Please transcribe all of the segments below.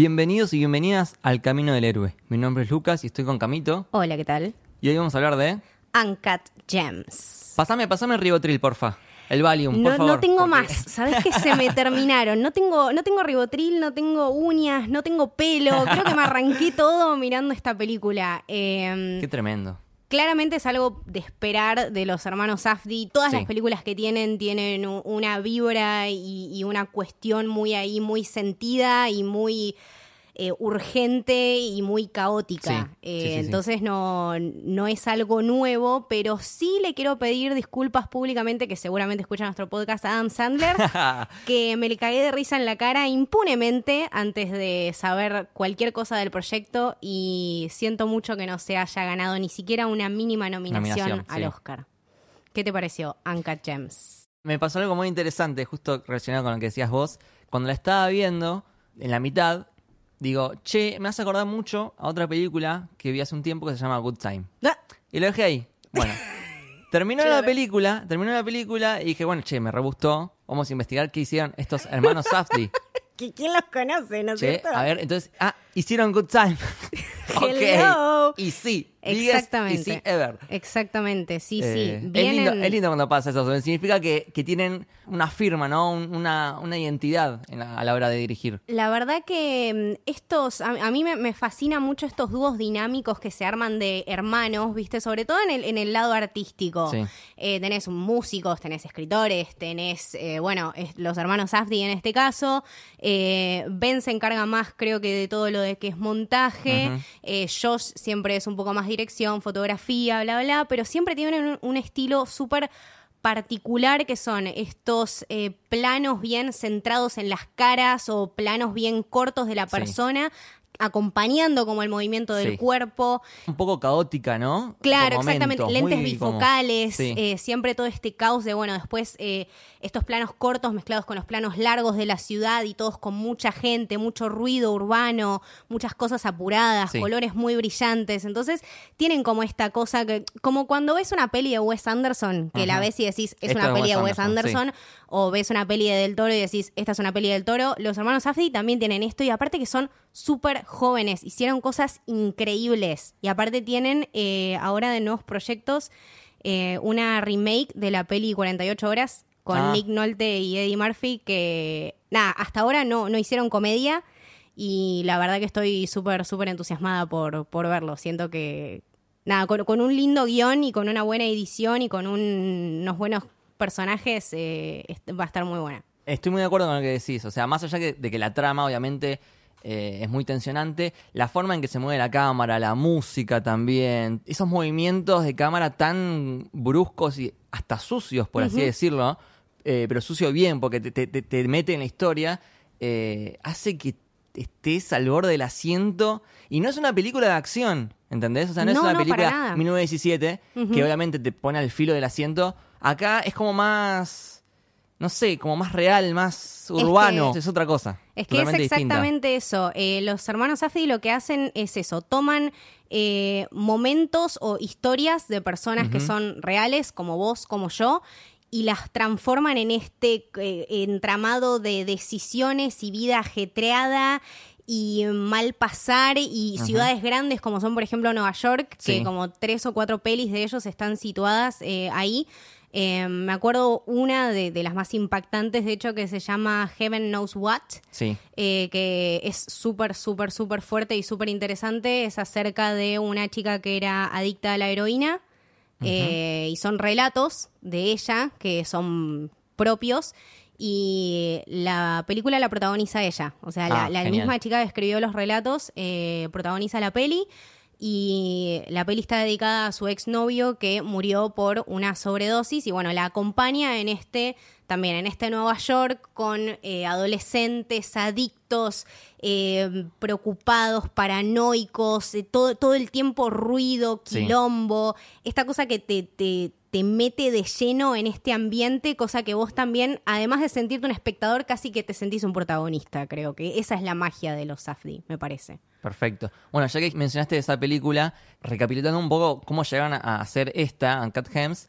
Bienvenidos y bienvenidas al Camino del Héroe. Mi nombre es Lucas y estoy con Camito. Hola, ¿qué tal? Y hoy vamos a hablar de... Uncut Gems. Pasame, pasame el ribotril, porfa. El Valium, por No, favor. no tengo porque- más, ¿sabes que se me terminaron? No tengo, no tengo ribotril, no tengo uñas, no tengo pelo. Creo que me arranqué todo mirando esta película. Eh, Qué tremendo. Claramente es algo de esperar de los hermanos Safdie. Todas Sí. las películas que tienen tienen una vibra y, y una cuestión muy ahí, muy sentida y muy eh, urgente y muy caótica. Sí, Eh, sí, sí, sí. entonces no, no es algo nuevo, pero sí le quiero pedir disculpas públicamente, que seguramente escucha nuestro podcast Adam Sandler, que me le cagué de risa en la cara impunemente antes de saber cualquier cosa del proyecto y siento mucho que no se haya ganado ni siquiera una mínima nominación, Nominación, al. Oscar. ¿Qué te pareció, Uncut Gems? Me pasó algo muy interesante, justo relacionado con lo que decías vos. Cuando la estaba viendo, en la mitad, digo, che, me hace acordar mucho a otra película que vi hace un tiempo que se llama Good Time. Ah, Y lo dejé ahí. Bueno. Terminó la película, terminó la película y dije, bueno, che, me rebustó. Vamos a investigar qué hicieron estos hermanos Safdie. ¿qui- ¿Quién los conoce, no es cierto? a ver, entonces, ah, hicieron Good Time. Hello. ok. Y sí, Exactamente. Y sí, ever. Exactamente, sí, Eh, sí. es, lindo, Vienen- es lindo cuando pasa eso. Significa que, que tienen una firma, ¿no? Un- Una, una identidad en la- a la hora de dirigir. La verdad que mm, estos, a, a mí me, me fascina mucho estos dúos dinámicos que se arman de hermanos, ¿viste? Sobre todo en el, en el lado artístico. Sí. Eh, tenés músicos, tenés escritores, tenés, eh, bueno, es- los hermanos Safdie en este caso. Eh, ben se encarga más, creo que, de todo lo de que es montaje. Eh, Josh siempre es un poco más dirección, fotografía, bla, bla, pero siempre tienen un, un estilo súper particular que son estos eh, planos bien centrados en las caras o planos bien cortos de la Sí. Acompañando como el movimiento del Sí. cuerpo Un poco caótica, ¿no? Claro, Por exactamente. momentos, Lentes como- bifocales, Sí. eh, siempre todo este caos de, bueno, después eh, estos planos cortos mezclados con los planos largos de la ciudad y todos con mucha gente, mucho ruido urbano, muchas cosas apuradas, Sí. colores muy brillantes. Entonces, tienen como esta cosa que, como cuando ves una peli de Wes Anderson, que la ves y decís, es Esto una peli de Wes Wes Anderson, Anderson, o ves una peli de Del Toro y decís, esta es una peli del Toro. Los hermanos Safdie también tienen esto y aparte que son súper jóvenes, hicieron cosas increíbles y aparte tienen eh, ahora de nuevos proyectos eh, una remake de la peli 48 horas con Ah. Nick Nolte y Eddie Murphy que, nada, hasta ahora no, no hicieron comedia y la verdad que estoy súper, súper entusiasmada por, por verlo. Siento que, nada, con, con un lindo guion y con una buena edición y con un- unos buenos personajes eh, va a estar muy buena. Estoy muy de acuerdo con lo que decís. O sea, más allá que- de que la trama, obviamente, eh, es muy tensionante, la forma en que se mueve la cámara, la música también, esos movimientos de cámara tan bruscos y hasta sucios, por así decirlo, eh, pero sucio bien, porque te, te- te- te mete en la historia, hace que estés al borde del asiento. Y no es una película de acción, ¿entendés? O sea, no, es una no, película nada. 1917 que obviamente te pone al filo del asiento. Acá es como más no sé, como más real, más urbano. Es, que- otra cosa. Es que es distinta. exactamente eso. Eh, los hermanos Safdie lo que hacen es eso, toman eh, momentos o historias de personas que son reales, como vos, como yo, y las transforman en este eh, entramado de decisiones y vida ajetreada y mal pasar y ciudades grandes como son por ejemplo Nueva York, que como tres o cuatro pelis de ellos están situadas eh, ahí. Eh, me acuerdo una de, de las más impactantes, de hecho, que se llama Heaven Knows What, Sí. eh, que es súper, súper, súper fuerte y súper interesante. Es acerca de una chica que era adicta a la heroína eh, y son relatos de ella que son propios. Y la película la protagoniza ella. O sea, la, Ah, la misma chica que escribió los relatos eh, protagoniza la peli. Y la peli está dedicada a su exnovio que murió por una sobredosis. Y bueno, la acompaña en este, también en este Nueva York, con eh, adolescentes adictos, eh, preocupados, paranoicos, eh, todo, todo el tiempo ruido, Sí. quilombo. Esta cosa que te, te, te mete de lleno en este ambiente, cosa que vos también, además de sentirte un espectador, casi que te sentís un protagonista, creo que esa es la magia de los Safdie, me parece. Perfecto. Bueno, ya que mencionaste esa película, recapitulando un poco cómo llegaron a hacer esta, Uncut Gems,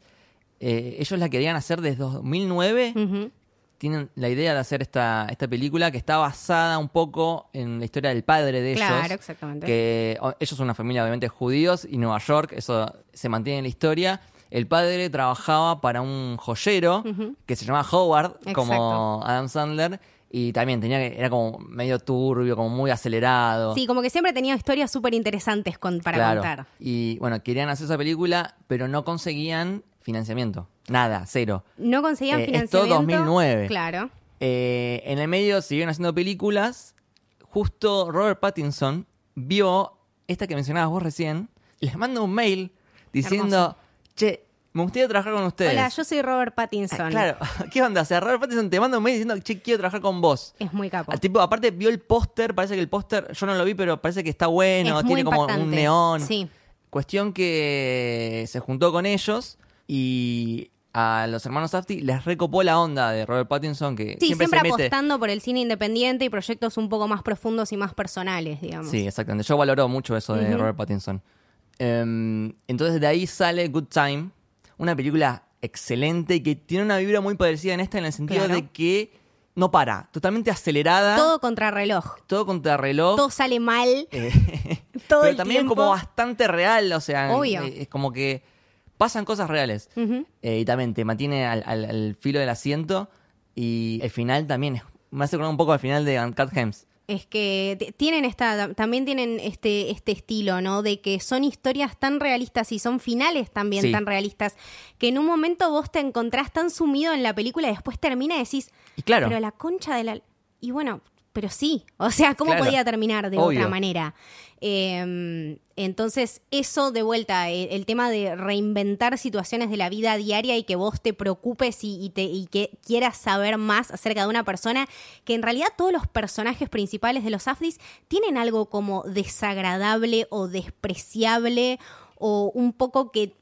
eh, ellos la querían hacer desde 2009 Ujú. tienen la idea de hacer esta, esta película que está basada un poco en la historia del padre de ellos. Claro, exactamente. Que ellos son una familia obviamente judíos y Nueva York, eso se mantiene en la historia. El padre trabajaba para un joyero que se llamaba Howard, como. Adam Sandler, y también tenía que, era como medio turbio, como muy acelerado. Sí, como que siempre tenía historias súper interesantes con, para Claro. contar. Y bueno, querían hacer esa película, pero no conseguían financiamiento. Nada, cero. No conseguían Eh, esto financiamiento. 2009. Claro. Eh, en el medio siguieron haciendo películas. Justo Robert Pattinson vio esta que mencionabas vos recién. Les manda un mail diciendo, che, me gustaría trabajar con ustedes. Hola, yo soy Robert Ah, Pattinson. Claro, ¿qué onda? O sea, Robert Pattinson te manda un mail diciendo, che, quiero trabajar con vos. Es muy capo. Al tipo, aparte vio el póster, parece que el póster, yo no lo vi, pero parece que está bueno, Es tiene como un neón. Sí. Cuestión que se juntó con ellos y a los hermanos Safdie les recopó la onda de Robert Pattinson, que Sí, siempre, siempre, se mete. apostando por el cine independiente y proyectos un poco más profundos y más personales, digamos. Sí, exactamente. Yo valoro mucho eso de. Robert Pattinson. Em, entonces de ahí sale Good Time, una película excelente que tiene una vibra muy parecida en esta en el sentido Claro. de que no para, totalmente acelerada, todo, Todo contra reloj. contra reloj. Todo sale mal. eh, todo pero el también tiempo. como bastante real, o sea, Obvio. eh, es como que pasan cosas reales. Eh, y también te mantiene al, al- al filo del asiento y el final también es, me hace acordar un poco al final de Uncut Gems. Es que tienen esta, también tienen este, este estilo, ¿no? De que son historias tan realistas y son finales también Sí. tan realistas, que en un momento vos te encontrás tan sumido en la película y después termina y decís, Y claro, pero la concha de la... Y bueno, pero sí, o sea, ¿cómo Claro. podía terminar de Obvio. otra manera? Eh, entonces, eso de vuelta, el, el tema de reinventar situaciones de la vida diaria y que vos te preocupes y, y te, y que quieras saber más acerca de una persona, que en realidad todos los personajes principales de los Afdis tienen algo como desagradable o despreciable o un poco que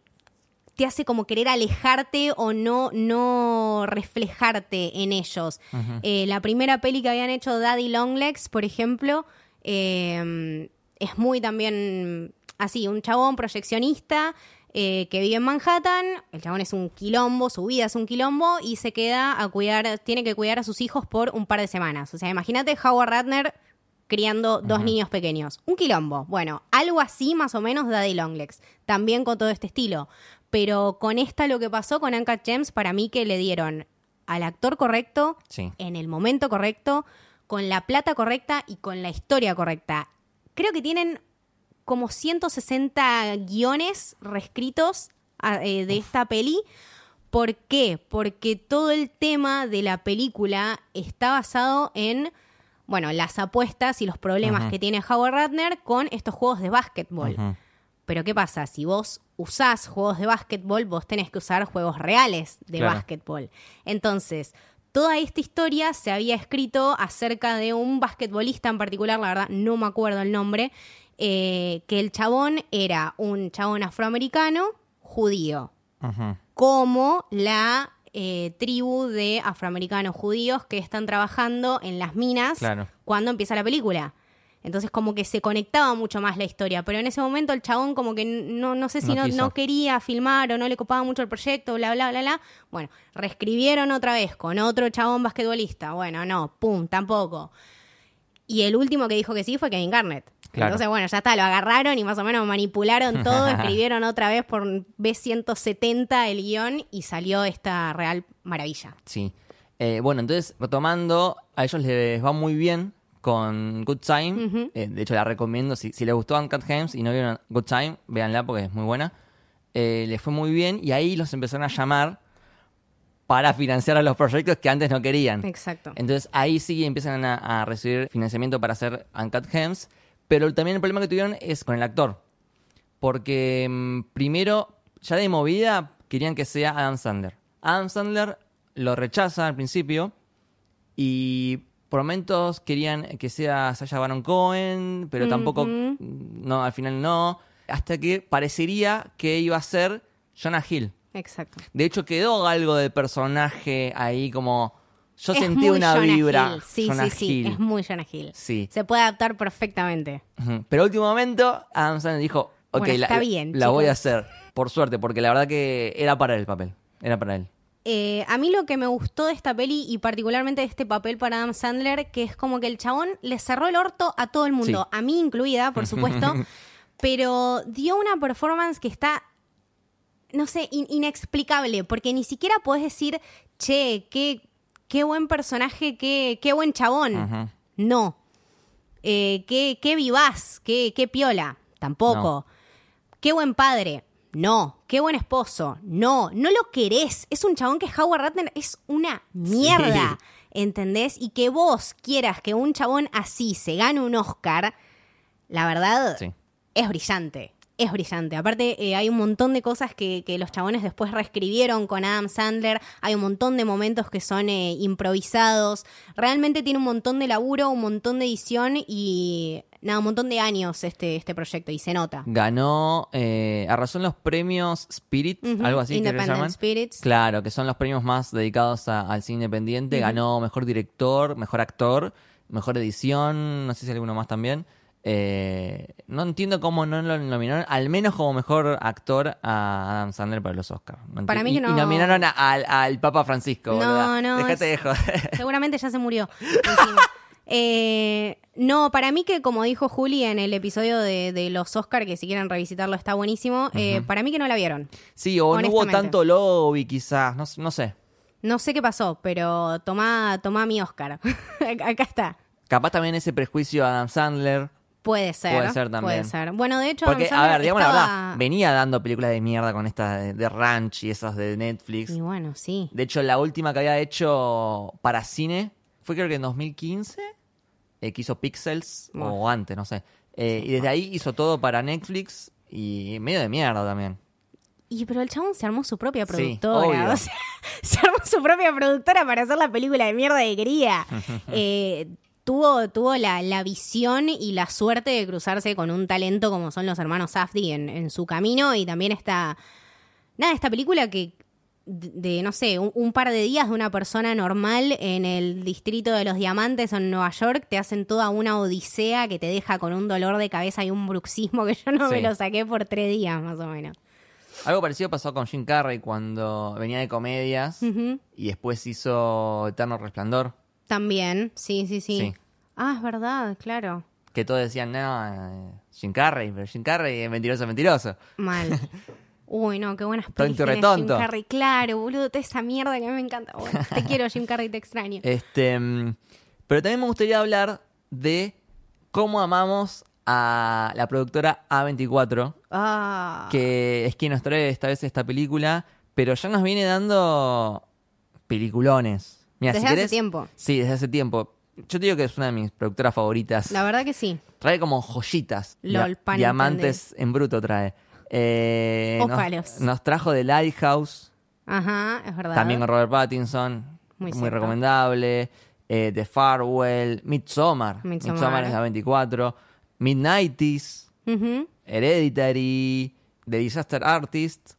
te hace como querer alejarte o no, no reflejarte en ellos. Eh, la primera peli que habían hecho Daddy Longlegs, por ejemplo, eh, es muy también así, un chabón proyeccionista eh, que vive en Manhattan, el chabón es un quilombo, su vida es un quilombo y se queda a cuidar, tiene que cuidar a sus hijos por un par de semanas. O sea, imagínate Howard Ratner criando dos niños pequeños. Un quilombo. Bueno, algo así más o menos Daddy Longlegs. También con todo este estilo. Pero con esta lo que pasó con Uncut Gems, para mí que le dieron al actor correcto, sí. en el momento correcto, con la plata correcta y con la historia correcta. Creo que tienen como 160 guiones reescritos a- eh, de esta peli. ¿Por qué? Porque todo el tema de la película está basado en, bueno, las apuestas y los problemas que tiene Howard Ratner con estos juegos de básquetbol. Pero ¿qué pasa? Si vos usás juegos de básquetbol, vos tenés que usar juegos reales de Claro. básquetbol. Entonces, toda esta historia se había escrito acerca de un basquetbolista en particular, la verdad no me acuerdo el nombre, eh, que el chabón era un chabón afroamericano judío, como la eh, tribu de afroamericanos judíos que están trabajando en las minas Claro. cuando empieza la película. Entonces como que se conectaba mucho más la historia, pero en ese momento el chabón como que no, no sé si No no, quería filmar o no le copaba mucho el proyecto, bla, bla, bla, bla. Bueno, reescribieron otra vez con otro chabón basquetbolista. Bueno, no, pum, tampoco. Y el último que dijo que sí fue Kevin Garnett. Claro. Entonces, bueno, ya está, lo agarraron y más o menos manipularon todo, escribieron otra vez por B170 el guion y salió esta real maravilla. Sí. Eh, bueno, entonces, retomando, a ellos les va muy bien con Good Time. Eh, de hecho, la recomiendo. Si, si les gustó Uncut Gems y no vieron Good Time, véanla porque es muy buena. Eh, les fue muy bien y ahí los empezaron a llamar para financiar a los proyectos que antes no querían. Exacto. Entonces ahí sí empiezan a, a recibir financiamiento para hacer Uncut Gems. Pero también el problema que tuvieron es con el actor. Porque mm, primero, ya de movida, querían que sea Adam Sandler. Adam Sandler lo rechaza al principio. Y por momentos querían que sea Sasha Baron Cohen. Pero tampoco, Ujú. no, al final no. Hasta que parecería que iba a ser Jonah Hill. Exacto. De hecho, quedó algo del personaje ahí como... Yo Es sentí una Jonah vibra. Hill. Sí, Jonah sí, sí. Es muy Jonah Hill. Sí. Se puede adaptar perfectamente. Pero último momento, Adam Sandler dijo, ok, Bueno, la, está bien, la voy a hacer. Por suerte, porque la verdad que era para él el papel. Era para él. Eh, a mí lo que me gustó de esta peli y particularmente de este papel para Adam Sandler, que es como que el chabón le cerró el orto a todo el mundo, a mí incluida, por supuesto, pero dio una performance que está, no sé, in- inexplicable, porque ni siquiera puedes decir, che, qué, qué buen personaje, qué, qué buen chabón. No. Eh, qué, qué vivaz, qué, qué piola. Tampoco. Qué buen padre. No. Qué buen esposo. No. No lo querés. Es un chabón que Howard Ratner es una mierda. ¿Entendés? Y que vos quieras que un chabón así se gane un Oscar, la verdad Sí. es brillante. Es brillante. Aparte, eh, hay un montón de cosas que, que los chabones después reescribieron con Adam Sandler. Hay un montón de momentos que son eh, improvisados. Realmente tiene un montón de laburo, un montón de edición y nada, un montón de años este, este proyecto. Y se nota. Ganó, eh, arrasó en los premios Spirit, Ujú, algo así Independent. Spirits. Claro, que son los premios más dedicados a- al cine independiente. Ganó mejor director, mejor actor, mejor edición, no sé si alguno más también. Eh, no entiendo cómo no lo nominaron, al menos como mejor actor a Adam Sandler para los Oscars. Para mí y, que no. y nominaron a- al, al Papa Francisco. No, boluda. no, Dejate es- de joder. Seguramente ya se murió. Eh, no, para mí que como dijo Juli en el episodio de, de los Oscar, que si quieren revisitarlo está buenísimo, eh, para mí que no la vieron. Sí, o no hubo tanto lobby quizás, no, no sé. No sé qué pasó, pero tomá, tomá mi Oscar. Acá está. Capaz también ese prejuicio a Adam Sandler. Puede ser. Puede ser también. Puede ser. Bueno, de hecho, Porque, Adam a ver, digamos la estaba- verdad, venía dando películas de mierda con esta de, de Ranch y esas de Netflix. Y bueno, sí. De hecho, la última que había hecho para cine fue creo que en 2015, eh, que hizo Pixels, o antes, no sé. Eh, y desde ahí hizo todo para Netflix y medio de mierda también. Y pero el chabón se armó su propia productora. obvio. o sea, se armó su propia productora para hacer la película de mierda que quería. Eh, tuvo tuvo la, la visión y la suerte de cruzarse con un talento como son los hermanos Safdie en, en su camino. Y también esta. Nada, esta película que. De, no sé, un, un par de días de una persona normal en el distrito de los diamantes en Nueva York te hacen toda una odisea que te deja con un dolor de cabeza y un bruxismo que yo no me lo saqué por tres días más o menos. Algo parecido pasó con Jim Carrey cuando venía de comedias y después hizo Eterno Resplandor. También, sí, sí, sí, Sí. Ah, es verdad, claro. Que todos decían, no, eh, Jim Carrey, pero Jim Carrey es mentiroso, mentiroso. Mal. Uy, no, qué buenas Tonto y pelis tiene Jim. Carrey. Claro, boludo, toda esa mierda que a mí me encanta. Bueno, te quiero, Jim Carrey, te extraño. Este, mm, pero también me gustaría hablar de cómo amamos a la productora A24, Ah, que es quien nos trae esta vez esta película, pero ya nos viene dando peliculones. Mira, Desde si hace querés- tiempo. Sí, desde hace tiempo. Yo te digo que es una de mis productoras favoritas. la verdad que sí. Trae como joyitas. Lol, pan diamantes en bruto trae. Eh, nos, trajo The Lighthouse, Ajá, es verdad. también con Robert Pattinson, Muy recomendable. Eh, The Farewell, Midsommar, Midsommar. Midsommar es la 24, Midnighties. Hereditary, The Disaster Artist,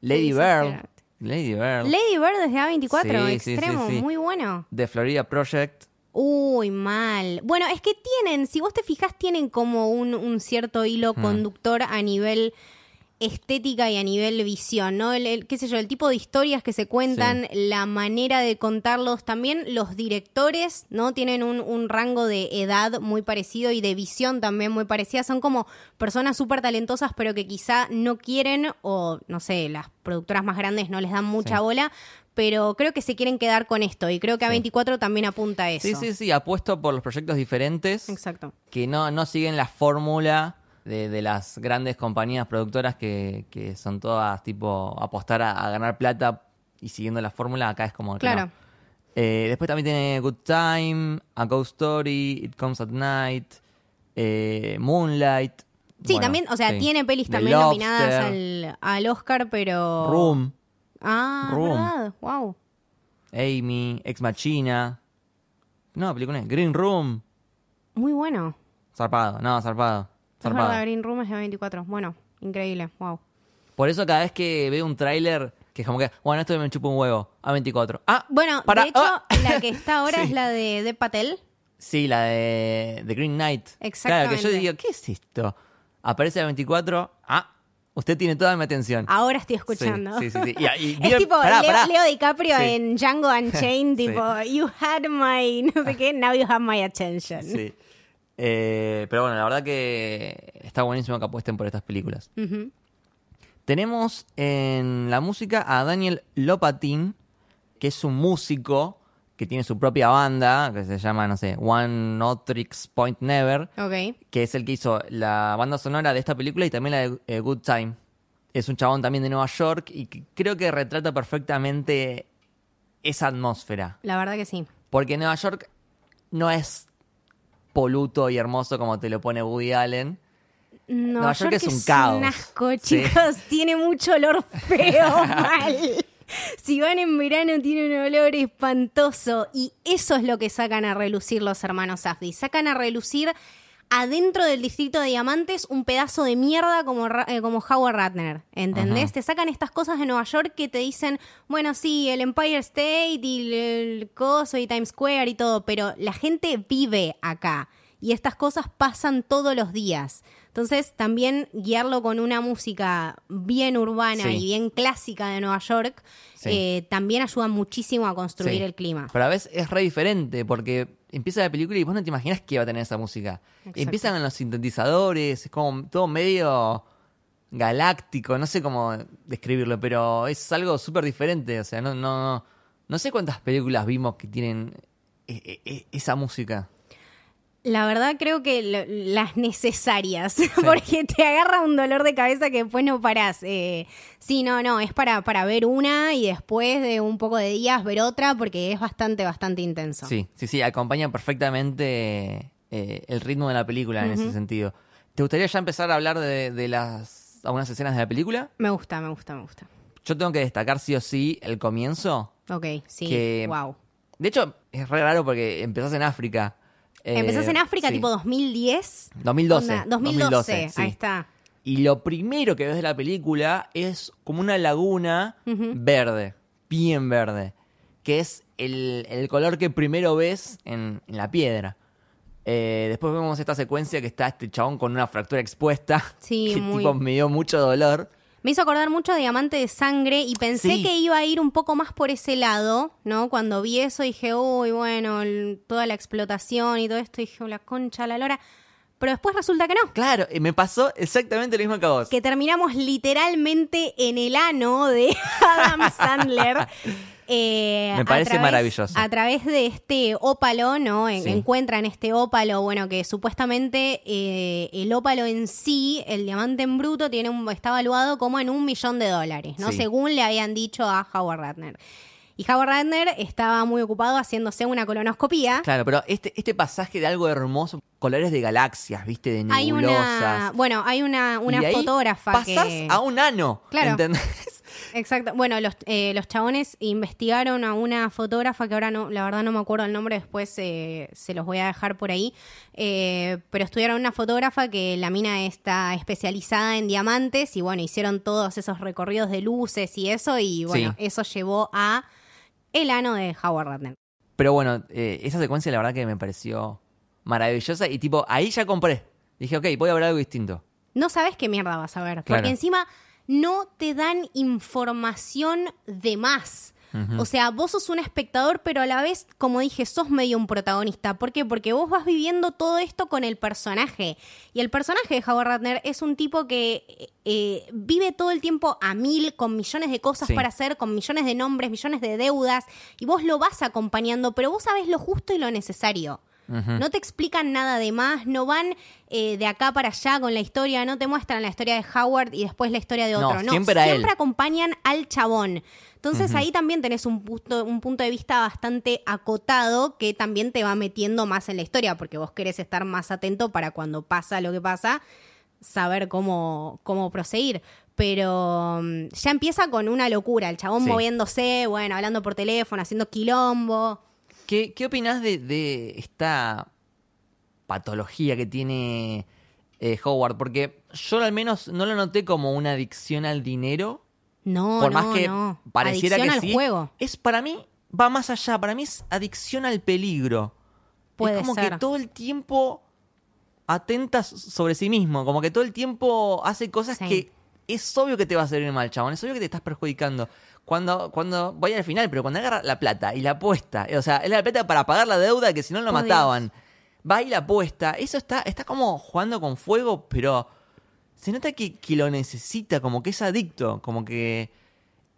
Lady Bird. Lady Bird, Lady Bird desde A24, Sí, sí, extremo, sí, sí. muy bueno. The Florida Project. Uy, mal. Bueno, es que tienen, si vos te fijas, tienen como un, un cierto hilo Hmm. conductor a nivel estética y a nivel visión, ¿no? El, el- qué sé yo, el tipo de historias que se cuentan, la manera de contarlos, también los directores, ¿no? Tienen un, un rango de edad muy parecido y de visión también muy parecida. Son como personas súper talentosas, pero que quizá no quieren o, no sé, las productoras más grandes no les dan mucha Sí. bola. Pero creo que se quieren quedar con esto y creo que Sí. A24 también apunta a eso. Sí, sí, sí, apuesto por los proyectos diferentes Exacto. que no, no siguen la fórmula de, de las grandes compañías productoras que, que son todas tipo apostar a, a ganar plata y siguiendo la fórmula. Acá es como. Claro. no. Eh, después también tiene Good Time, A Ghost Story, It Comes at Night, eh, Moonlight. Sí, Bueno, también, o sea, sí. tiene pelis también nominadas al, al Oscar, pero. Room, Ah, Room. verdad. Wow. Amy, Ex Machina. No, película. Green Room. Muy bueno. Zarpado, no, zarpado. Es Zarpado. verdad, Green Room es de 24. Bueno, increíble. Wow. Por eso cada vez que veo un tráiler, que es como que, bueno, esto me chupa un huevo. A24. Ah, Bueno, para- de hecho, ah. la que está ahora Sí. es la de Dev Patel. Sí, la de The Green Knight. Claro, que yo Exactamente. digo, ¿qué es esto? Aparece A24. Ah, Usted tiene toda mi atención. Ahora estoy escuchando. Sí, sí, sí. sí. Y- y- Es tipo pará, Leo, pará. Leo DiCaprio Sí. en Django Unchained, Sí. tipo, you had my, no sé qué, now you have my attention. Sí. Eh, pero bueno, la verdad que está buenísimo que apuesten por estas películas. Tenemos en la música a Daniel Lopatin, que es un músico que tiene su propia banda, que se llama, no sé, One Notrix Point Never, Ok. que es el que hizo la banda sonora de esta película y también la de eh, Good Time. Es un chabón también de Nueva York y que creo que retrata perfectamente esa atmósfera. La verdad que sí. Porque Nueva York no es poluto y hermoso como te lo pone Woody Allen. Nueva York York es un caos. un asco, Sí. chicos. Tiene mucho olor feo, mal. Si van en verano tiene un olor espantoso. Y eso es lo que sacan a relucir los hermanos Safdie. Sacan a relucir adentro del distrito de Diamantes un pedazo de mierda como, eh, como Howard Ratner. ¿Entendés? Ajá. Te sacan estas cosas de Nueva York que te dicen, bueno, sí, el Empire State y el, el coso y Times Square y todo, pero la gente vive acá. Y estas cosas pasan todos los días. Entonces, también guiarlo con una música bien urbana Sí. y bien clásica de Nueva York Sí. eh, también ayuda muchísimo a construir Sí. el clima. Pero a veces es re diferente porque empieza la película y vos no te imaginas que va a tener esa música. Exacto. Empiezan los sintetizadores, es como todo medio galáctico, no sé cómo describirlo, pero es algo súper diferente. O sea, no, no, no sé cuántas películas vimos que tienen e- e- e- esa música. La verdad creo que lo- las necesarias, porque te agarra un dolor de cabeza que después no parás. Eh, sí, no, no, es para, para ver una y después de un poco de días ver otra, porque es bastante, bastante intenso. Sí, sí, sí, acompaña perfectamente eh, el ritmo de la película en ese sentido. ¿Te gustaría ya empezar a hablar de, de las algunas escenas de la película? Me gusta, me gusta, me gusta. Yo tengo que destacar sí o sí el comienzo. Ok, sí, Que- wow. De hecho, es re raro porque empezás en África. Eh, Empezás en África sí. tipo 2010. 2012. Onda, 2012, sí. ahí está. Y lo primero que ves de la película es como una laguna verde, bien verde, que es el, el color que primero ves en, en la piedra. Eh, después vemos esta secuencia que está este chabón con una fractura expuesta, Sí, que muy- tipo me dio mucho dolor. Me hizo acordar mucho a Diamante de Sangre y pensé Sí. que iba a ir un poco más por ese lado, ¿no? Cuando vi eso dije, uy, bueno, el- toda la explotación y todo esto, dije, "Oh, la concha, la lora. Pero después resulta que no. Claro, y me pasó exactamente lo mismo que a vos. Que terminamos literalmente en el ano de Adam Sandler. Eh, Me a parece través- maravilloso. A través de este ópalo, ¿no? En- Sí. Encuentran este ópalo, bueno, que supuestamente eh, el ópalo en sí, el diamante en bruto, tiene un, está evaluado como en un millón de dólares, ¿no? Sí. Según le habían dicho a Howard Ratner. Y Howard Ratner estaba muy ocupado haciéndose una colonoscopía. Claro, pero este, este pasaje de algo hermoso, colores de galaxias, viste, de Hay una, nebulosas. bueno, hay una, una y ahí fotógrafa pasás que... a un ano. Claro. ¿Entendés? Exacto. Bueno, los, eh, los chabones investigaron a una fotógrafa que ahora no, la verdad no me acuerdo el nombre, después eh, se los voy a dejar por ahí. Eh, pero estudiaron una fotógrafa que la mina está especializada en diamantes y bueno, hicieron todos esos recorridos de luces y eso y bueno, Sí. eso llevó a el ano de Howard Ratner. Pero bueno, eh, esa secuencia la verdad que me pareció maravillosa y tipo, ahí ya compré. Dije, ok, voy a ver algo distinto. No sabes qué mierda vas a ver, porque encima no te dan información de más. O sea, vos sos un espectador, pero a la vez, como dije, sos medio un protagonista. ¿Por qué? Porque vos vas viviendo todo esto con el personaje. Y el personaje de Howard Ratner es un tipo que eh, vive todo el tiempo a mil, con millones de cosas Sí. para hacer, con millones de nombres, millones de deudas. Y vos lo vas acompañando, pero vos sabés lo justo y lo necesario. No te explican nada de más, no van eh, de acá para allá con la historia, no te muestran la historia de Howard y después la historia de otro. No, siempre acompañan al chabón. Entonces ahí también tenés un punto, un punto de vista bastante acotado que también te va metiendo más en la historia, porque vos querés estar más atento para cuando pasa lo que pasa, saber cómo, cómo proseguir. Pero mm, ya empieza con una locura, el chabón Sí. moviéndose, bueno, hablando por teléfono, haciendo quilombo. ¿Qué, qué opinás de, de esta patología que tiene eh, Howard? Porque yo al menos no lo noté como una adicción al dinero. No, por no, más que no. pareciera Adicción que al sí. juego. Es para mí, va más allá. Para mí es adicción al peligro. Puede es como ser. que todo el tiempo atenta sobre sí mismo. Como que todo el tiempo hace cosas Sí. que es obvio que te va a servir mal, chabón. Es obvio que te estás perjudicando. Cuando, cuando voy al final, pero cuando agarra la plata y la apuesta, o sea, es la plata para pagar la deuda que si no lo mataban. Va y la apuesta. Eso está, está como jugando con fuego, pero se nota que, que lo necesita, como que es adicto, como que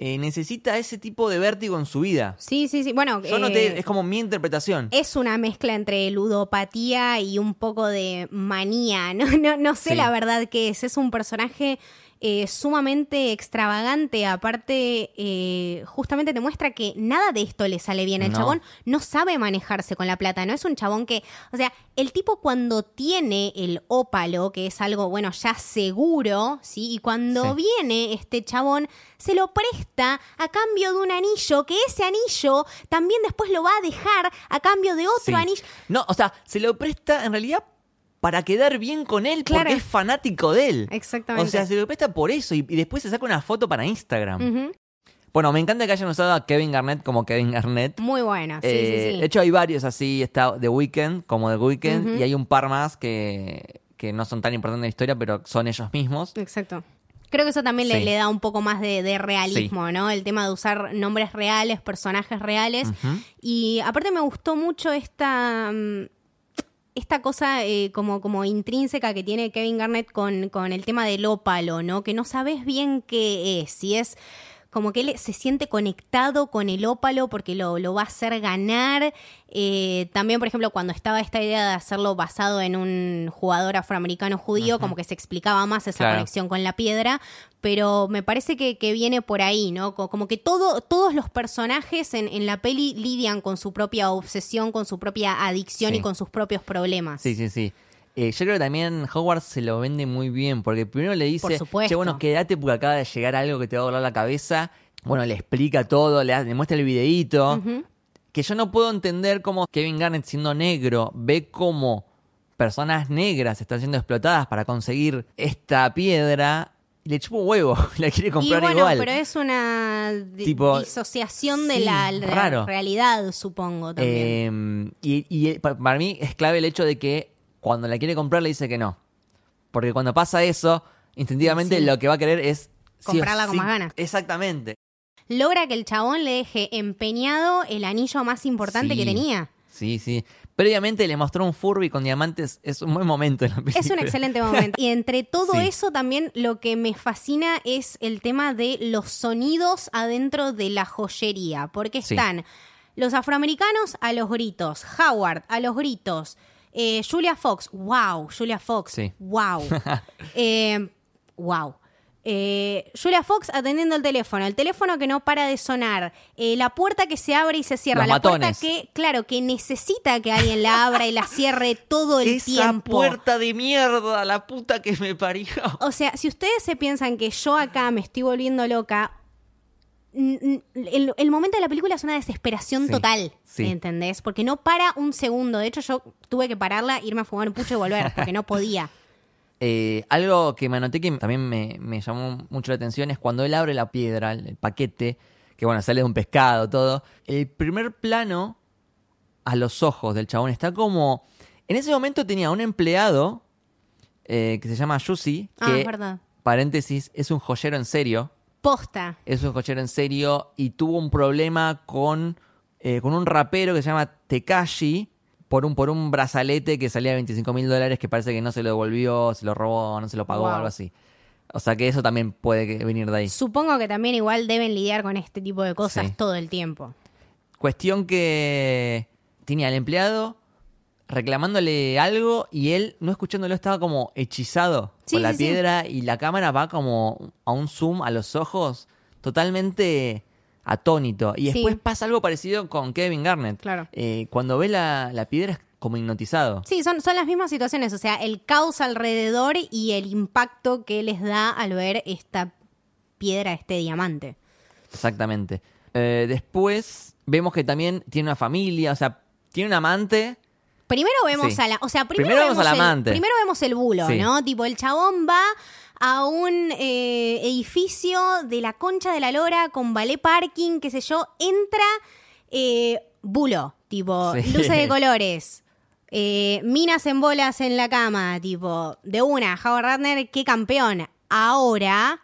eh, necesita ese tipo de vértigo en su vida. Sí, sí, sí. Bueno, Yo eh, noté, es como mi interpretación. es una mezcla entre ludopatía y un poco de manía. No, no, no sé Sí. la verdad qué es. Es un personaje eh, sumamente extravagante. Aparte, eh, justamente te muestra que nada de esto le sale bien. El No. chabón no sabe manejarse con la plata. No es un chabón que. O sea, el tipo cuando tiene el ópalo, que es algo, bueno, ya seguro, ¿sí? Y cuando Sí. viene este chabón, se lo presta a cambio de un anillo, que ese anillo también después lo va a dejar a cambio de otro Sí. anillo. No, o sea, se lo presta en realidad para quedar bien con él Claro. porque es fanático de él. Exactamente. O sea, se lo presta por eso y, y después se saca una foto para Instagram. Bueno, me encanta que hayan usado a Kevin Garnett como Kevin Garnett. Muy buena, sí, Eh, sí, sí. De hecho, hay varios así. Está The Weeknd, como The Weeknd, y hay un par más que, que no son tan importantes en la historia, pero son ellos mismos. Exacto. Creo que eso también le, Sí. le da un poco más de, de realismo, ¿no? El tema de usar nombres reales, personajes reales. Y aparte me gustó mucho esta. mm, Esta cosa eh, como, como intrínseca que tiene Kevin Garnett con, con el tema del ópalo, ¿no? Que no sabes bien qué es. Si es como que él se siente conectado con el ópalo porque lo, lo va a hacer ganar. Eh, también, por ejemplo, cuando estaba esta idea de hacerlo basado en un jugador afroamericano judío, como que se explicaba más esa Claro. conexión con la piedra, pero me parece que, que viene por ahí, ¿no? Co- Como que todo, todos los personajes en, en la peli lidian con su propia obsesión, con su propia adicción Sí. y con sus propios problemas. Sí, sí, sí. Eh, yo creo que también Howard se lo vende muy bien, porque primero le dice, che, bueno, quédate porque acaba de llegar algo que te va a volar la cabeza. Bueno, le explica todo, le, muestra el videíto. Que yo no puedo entender cómo Kevin Garnett, siendo negro, ve cómo personas negras están siendo explotadas para conseguir esta piedra y le chupa un huevo, la quiere Y comprar bueno, igual. pero es una Tipo, disociación de sí, la, realidad, supongo, también. Eh, y y, eh, pa- para mí es clave el hecho de que cuando la quiere comprar le dice que no. Porque cuando pasa eso, instintivamente Sí. lo que va a querer es... sí Comprarla con más ganas. Exactamente. Logra que el chabón le deje empeñado el anillo más importante Sí. que tenía. Sí, sí. Previamente le mostró un Furby con diamantes. Es un buen momento en la película. Es un excelente momento. Y entre todo Sí. eso también lo que me fascina es el tema de los sonidos adentro de la joyería. Porque Sí. están los afroamericanos a los gritos, Howard a los gritos, eh, Julia Fox, wow, Julia Fox, Sí. wow, eh, wow. Eh, Julia Fox atendiendo el teléfono, el teléfono que no para de sonar, eh, la puerta que se abre y se cierra, Los la puerta que, claro, que necesita que alguien la abra y la cierre todo el Esa tiempo. puerta de mierda, la puta que me parió. O sea, si ustedes se piensan que yo acá me estoy volviendo loca, el, el momento de la película es una desesperación Sí, total, sí. ¿entendés? Porque no para un segundo. De hecho, yo tuve que pararla, irme a fumar un pucho y volver, porque no podía. Eh, algo que me anoté que también me, me llamó mucho la atención es cuando él abre la piedra, el, el paquete, que bueno, sale de un pescado, todo. El primer plano a los ojos del chabón está como. En ese momento tenía un empleado eh, que se llama Yusi, Ah, que, verdad. paréntesis, es un joyero en serio. Posta. Es un joyero en serio y tuvo un problema con, eh, con un rapero que se llama Tekashi por un, por un brazalete que salía de 25 mil dólares que parece que no se lo devolvió, se lo robó, no se lo pagó, Wow. algo así. O sea que eso también puede venir de ahí. Supongo que también igual deben lidiar con este tipo de cosas Sí. todo el tiempo. Cuestión que tenía al empleado reclamándole algo y él, no escuchándolo, estaba como hechizado Sí, con la sí, sí. piedra y la cámara va como a un zoom a los ojos totalmente atónito. Y después pasa algo parecido con Kevin Garnett. Claro. Eh, cuando ve la, la piedra es como hipnotizado. Sí, son, son las mismas situaciones, o sea, el caos alrededor y el impacto que les da al ver esta piedra, este diamante. Exactamente. Eh, después vemos que también tiene una familia, o sea, tiene un amante. Primero vemos Sí. a la, o sea, primero, Primero vemos vemos al el- amante. primero vemos el bulo, Sí. ¿no? Tipo, el chabón va a un eh, edificio de la concha de la lora con ballet parking, qué sé yo, entra eh, bulo, tipo, Sí. luces de colores. eh, minas en bolas en la cama, tipo, de una, Howard Ratner, qué campeón. Ahora,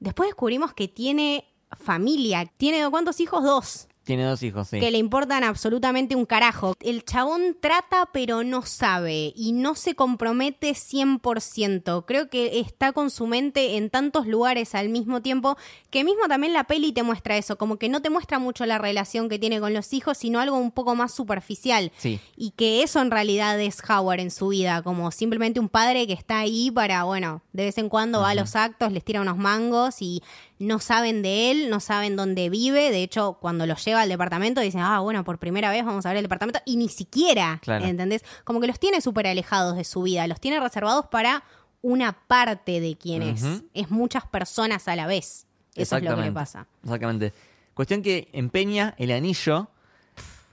Después descubrimos que tiene familia. ¿Tiene cuántos hijos? Dos. Tiene dos hijos, sí. que le importan absolutamente un carajo. El chabón trata pero no sabe y no se compromete 100%. Creo que está con su mente en tantos lugares al mismo tiempo que mismo también la peli te muestra eso, como que no te muestra mucho la relación que tiene con los hijos, sino algo un poco más superficial. Sí. Y que eso en realidad es Howard en su vida, como simplemente un padre que está ahí para, bueno, de vez en cuando va a los actos, les tira unos mangos y no saben de él, no saben dónde vive. De hecho, cuando lo lleva al departamento, dicen, ah, bueno, por primera vez vamos a ver el departamento. Y ni siquiera, Claro. ¿entendés? Como que los tiene súper alejados de su vida, los tiene reservados para una parte de quien es. Es muchas personas a la vez. Eso es lo que le pasa. Exactamente. Cuestión que empeña el anillo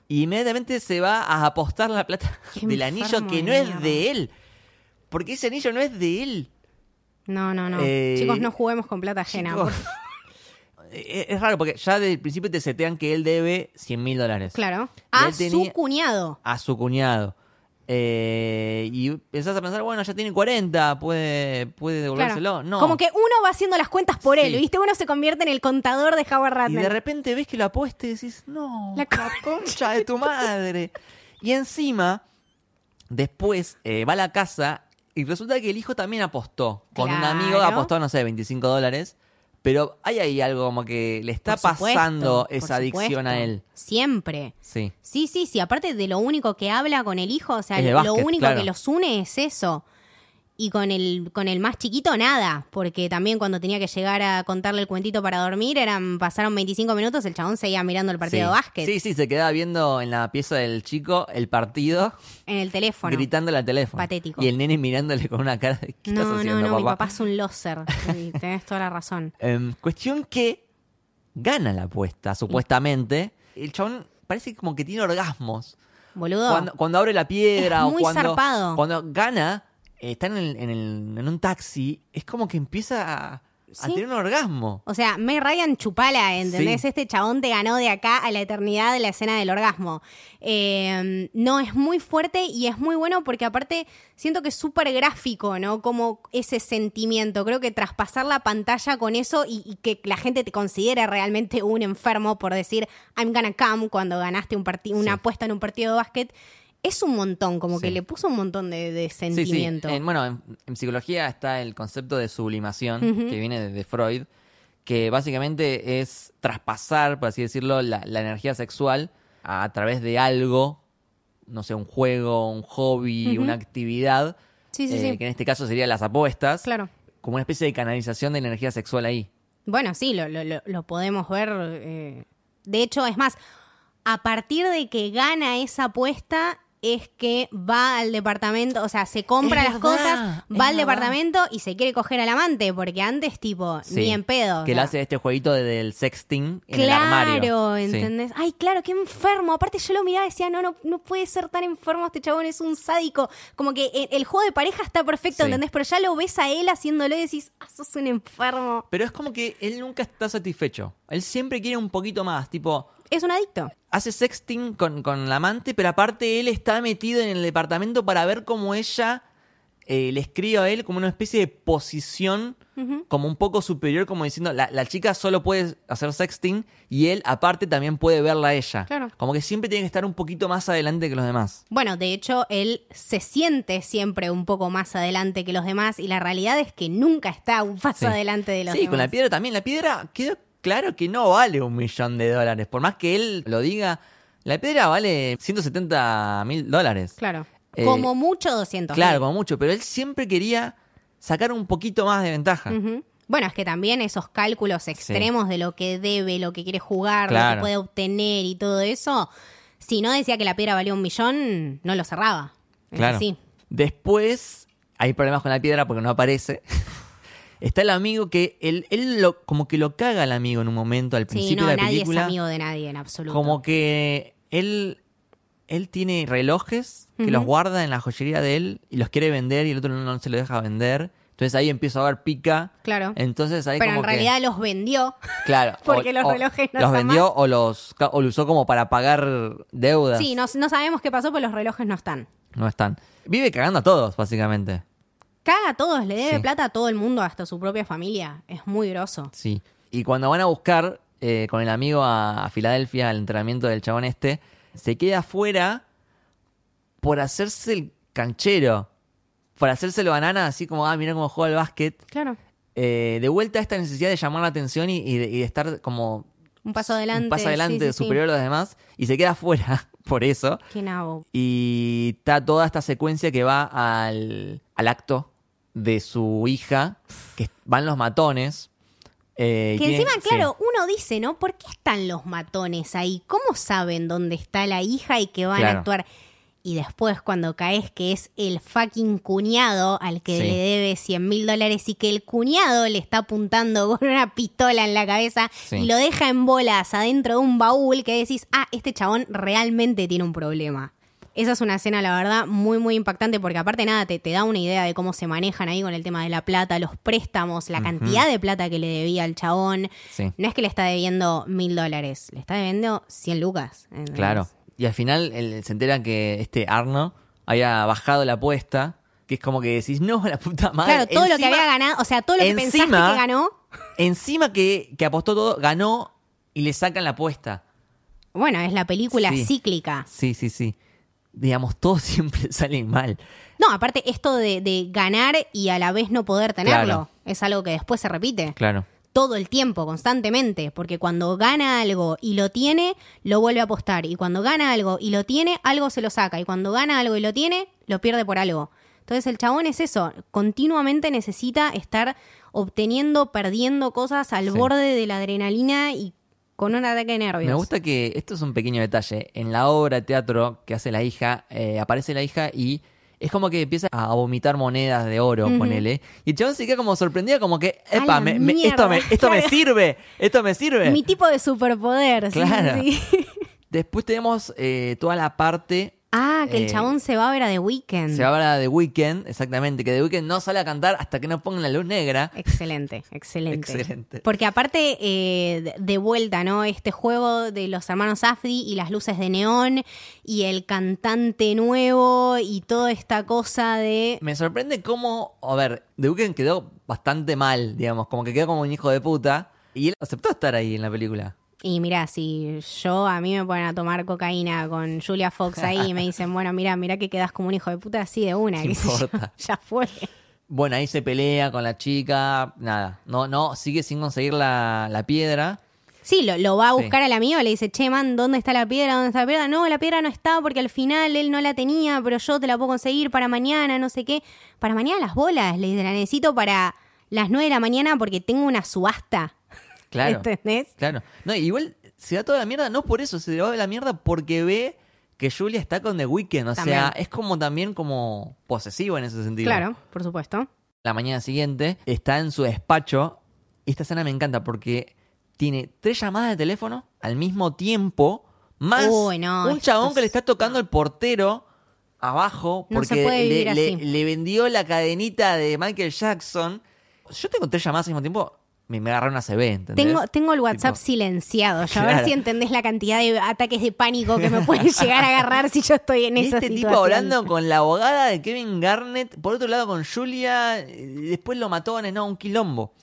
y inmediatamente se va a apostar la plata Qué del anillo que no es de él. Porque ese anillo no es de él. No, no, no. Eh, Chicos, no juguemos con plata ajena. Chicos, favor. es raro porque ya desde el principio te setean que él debe 100 mil dólares Claro. Y A su cuñado. a su cuñado. Eh, y pensás a pensar, bueno, ya tiene 40, puede, puede devolvérselo. Claro. No. Como que uno va haciendo las cuentas por él, Sí. ¿viste? Uno se convierte en el contador de Howard Y Ratner. de repente ves que lo apuesta y decís, no, La la, concha de tu madre. Y encima, después eh, va a la casa y resulta que el hijo también apostó. Con un amigo apostó, no sé, 25 dólares. Pero hay ahí algo como que le está Por pasando esa adicción a él. Siempre. Sí. Sí, sí, sí. Aparte de lo único que habla con el hijo, o sea, lo único claro. que los une es eso. Y con el, con el más chiquito, nada. Porque también cuando tenía que llegar a contarle el cuentito para dormir, eran, pasaron 25 minutos, el chabón seguía mirando el partido sí. de básquet Sí, sí, se quedaba viendo en la pieza del chico el partido, en el teléfono. gritándole al teléfono. Patético. Y el nene mirándole con una cara de ¿qué estás no, haciendo, no, no, mi papá? papá es un loser. Sí, tenés toda la razón. Em, cuestión que gana la apuesta, supuestamente. El chabón parece como que tiene orgasmos. Boludo. Cuando, cuando abre la piedra Es o muy cuando, zarpado. cuando gana, eh, está en, el- en el- en un taxi, es como que empieza a, tener un orgasmo. O sea, Meg Ryan chupala, ¿entendés? Sí. Este chabón te ganó de acá a la eternidad de la escena del orgasmo. Eh, no, es muy fuerte y es muy bueno porque aparte siento que es súper gráfico, ¿no? Como ese sentimiento. Creo que traspasar la pantalla con eso y, y que la gente te considere realmente un enfermo por decir I'm gonna come cuando ganaste un una Sí. apuesta en un partido de básquet. Es un montón, como que Sí. le puso un montón de, de Sí, sí. sentimiento. En- bueno, en, en psicología está el concepto de sublimación, que viene de, de Freud, que básicamente es traspasar, por así decirlo, la, la energía sexual a, a través de algo, no sé, un juego, un hobby, Ujú. una actividad, Sí, sí, eh, sí. que en este caso serían las apuestas, Claro. como una especie de canalización de energía sexual ahí. Bueno, sí, lo, lo- lo- lo podemos ver. eh, De hecho, es más, a partir de que gana esa apuesta es que va al departamento, o sea, se compra Es las verdad, cosas, va al verdad. departamento y se quiere coger al amante, porque antes, tipo, Sí. ni en pedo. o Que le hace este jueguito de- del sexting en el Claro, armario. Sí. ¿entendés? Ay, claro, qué enfermo. Aparte yo lo miraba y decía, no, no, no puede ser tan enfermo este chabón, es un sádico. Como que el, el juego de pareja está perfecto, Sí. ¿entendés? Pero ya lo ves a él haciéndolo y decís, ah, sos un enfermo. Pero es como que él nunca está satisfecho. Él siempre quiere un poquito más, tipo... Es un adicto. hace sexting con, con la amante, pero aparte él está metido en el departamento para ver cómo ella eh, le escribe a él como una especie de posición como un poco superior, como diciendo, la, la chica solo puede hacer sexting y él aparte también puede verla a ella. Claro. Como que siempre tiene que estar un poquito más adelante que los demás. Bueno, de hecho, él se siente siempre un poco más adelante que los demás y la realidad es que nunca está un paso Sí. adelante de los Sí, demás. con la piedra también. La piedra quedó claro que no vale un millón de dólares. Por más que él lo diga, la piedra vale 170 mil dólares. Claro. Eh, Como mucho 200. Claro, como mucho, pero él siempre quería sacar un poquito más de ventaja. Bueno, es que también esos cálculos extremos de lo que debe, lo que quiere jugar, lo que puede obtener y todo eso, si no decía que la piedra valía un millón, no lo cerraba. Es Claro. así. Después hay problemas con la piedra porque no aparece. Está el amigo que él, él lo, como que lo caga al amigo en un momento al Sí, principio no, de la nadie película. es amigo de nadie en absoluto. Como que él, él tiene relojes que los guarda en la joyería de él y los quiere vender y el otro no, no se lo deja vender. Entonces ahí empieza a haber pica. Claro. Entonces ahí Pero como en que- realidad los vendió. claro, porque los relojes no los están vendió más. o los o lo usó como para pagar deudas. Sí, no, no sabemos qué pasó, pero los relojes no están. No están. Vive cagando a todos, básicamente. Caga a todos, le debe Sí. plata a todo el mundo, hasta su propia familia. Es muy groso. Sí. Y cuando van a buscar eh, con el amigo a, a Filadelfia, al entrenamiento del chabón este, se queda afuera por hacerse el canchero. Por hacérselo banana, así como, ah, mira cómo juega al básquet. Claro. Eh, de vuelta a esta necesidad de llamar la atención y, y de, y de estar como Un paso adelante. un paso adelante sí, sí, sí. superior a los demás. Y se queda afuera por eso. Qué nabo. Y está toda esta secuencia que va al, al acto de su hija, que van los matones. eh, Que encima, sí. claro, uno dice, ¿no? ¿Por qué están los matones ahí? ¿Cómo saben dónde está la hija y que van Claro. a actuar? Y después cuando caes que es el fucking cuñado al que Sí. le debe 100 mil dólares y que el cuñado le está apuntando con una pistola en la cabeza Sí. y lo deja en bolas adentro de un baúl que decís, ah, este chabón realmente tiene un problema. Esa es una escena, la verdad, muy, muy impactante porque aparte nada, te, te da una idea de cómo se manejan ahí con el tema de la plata, los préstamos, la cantidad de plata que le debía al chabón. Sí. No es que le está debiendo mil dólares, le está debiendo 100 lucas. ¿entendés? Claro. Y al final él- se entera que este Arno había bajado la apuesta, que es como que decís, no, la puta madre. Claro, todo lo que había ganado, o sea, todo lo que pensaste encima- que ganó, Encima que, que apostó todo, ganó y le sacan la apuesta. bueno, es la película Sí. cíclica. Sí, sí, sí. Digamos, todo siempre sale mal. No, aparte esto de, de ganar y a la vez no poder tenerlo, Claro. es algo que después se repite. Claro. todo el tiempo, constantemente, porque cuando gana algo y lo tiene, lo vuelve a apostar, y cuando gana algo y lo tiene, algo se lo saca, y cuando gana algo y lo tiene, lo pierde por algo. Entonces el chabón es eso, continuamente necesita estar obteniendo, perdiendo cosas al Sí. borde de la adrenalina y con un ataque de nervios. Me gusta que esto es un pequeño detalle. En la obra de teatro que hace la hija, eh, aparece la hija y es como que empieza a vomitar monedas de oro, Ujú. ponele. Y el chabón se queda como sorprendido, como que, epa, me- me- esto, me, esto me sirve, esto me sirve. Mi tipo de superpoder. Claro. sí. Después tenemos eh, toda la parte. Ah, que el Eh, chabón se va a ver a The Weeknd. Se habla de Weekend, exactamente, que The Weekend no sale a cantar hasta que no pongan la luz negra. Excelente, excelente. Excelente. Porque aparte, eh, de- vuelta, ¿no? Este juego de los hermanos Safdie y las luces de neón y el cantante nuevo y toda esta cosa de... Me sorprende cómo, a ver, The Weeknd quedó bastante mal, digamos, como que quedó como un hijo de puta. Y él aceptó estar ahí en la película. Y mira, si yo a mí me ponen a tomar cocaína con Julia Fox ahí y me dicen, bueno, mira, mira que quedas como un hijo de puta así de una, ¿Qué qué sé yo, importa? ya fue. Bueno, ahí se pelea con la chica, nada, no, no, sigue sin conseguir la, la piedra. Sí, lo, lo va a Sí. buscar al amigo, le dice, che, man, ¿dónde está la piedra? ¿Dónde está la piedra? No, la piedra no está porque al final él no la tenía, pero yo te la puedo conseguir para mañana, no sé qué. Para mañana las bolas, le dice, la necesito para las 9 de la mañana porque tengo una subasta. Claro. ¿Entendés? Claro. No, igual se da toda la mierda, no por eso, se da la mierda porque ve que Julia está con The Weeknd. O También. sea, es como también como posesivo en ese sentido. Claro, por supuesto. La mañana siguiente está en su despacho. Y esta escena me encanta porque tiene tres llamadas de teléfono al mismo tiempo. Más Uy, no, un chabón que le está tocando el portero abajo porque le vendió la cadenita de Michael Jackson. Yo tengo tres llamadas al mismo tiempo. Me, me agarré una CB, ¿entendés? Tengo, tengo el WhatsApp Tipo, silenciado, ya a ver si entendés la cantidad de ataques de pánico que me pueden llegar a agarrar si yo estoy en Y esa este tipo situación. hablando con la abogada de Kevin Garnett, por otro lado con Julia, eh, después lo mató en no, un quilombo.